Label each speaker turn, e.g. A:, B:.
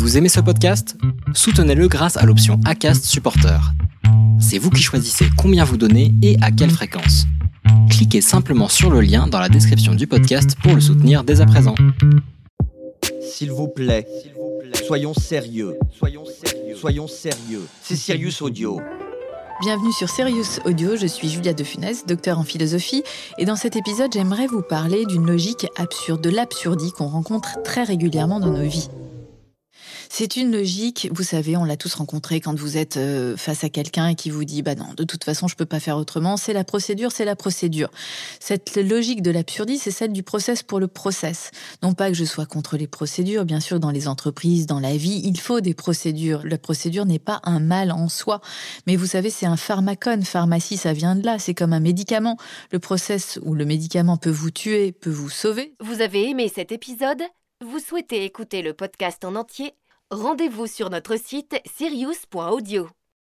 A: Vous aimez ce podcast? Soutenez-le grâce à l'option ACAST Supporter. C'est vous qui choisissez combien vous donnez et à quelle fréquence. Cliquez simplement sur le lien dans la description du podcast pour le soutenir dès à présent.
B: S'il vous plaît, soyons sérieux. Soyons sérieux. Soyons sérieux. C'est Sirius Audio.
C: Bienvenue sur Sirius Audio, je suis Julia de Funès, docteur en philosophie, et dans cet épisode j'aimerais vous parler d'une logique absurde, de l'absurdie qu'on rencontre très régulièrement dans nos vies. C'est une logique, vous savez, on l'a tous rencontré quand vous êtes euh, face à quelqu'un et qui vous dit bah non, de toute façon, je peux pas faire autrement, c'est la procédure, c'est la procédure. Cette logique de l'absurdie, c'est celle du process pour le process. Non pas que je sois contre les procédures, bien sûr, dans les entreprises, dans la vie, il faut des procédures. La procédure n'est pas un mal en soi, mais vous savez, c'est un pharmacone. Pharmacie, ça vient de là, c'est comme un médicament. Le process ou le médicament peut vous tuer, peut vous sauver.
D: Vous avez aimé cet épisode? Vous souhaitez écouter le podcast en entier? Rendez-vous sur notre site sirius.audio.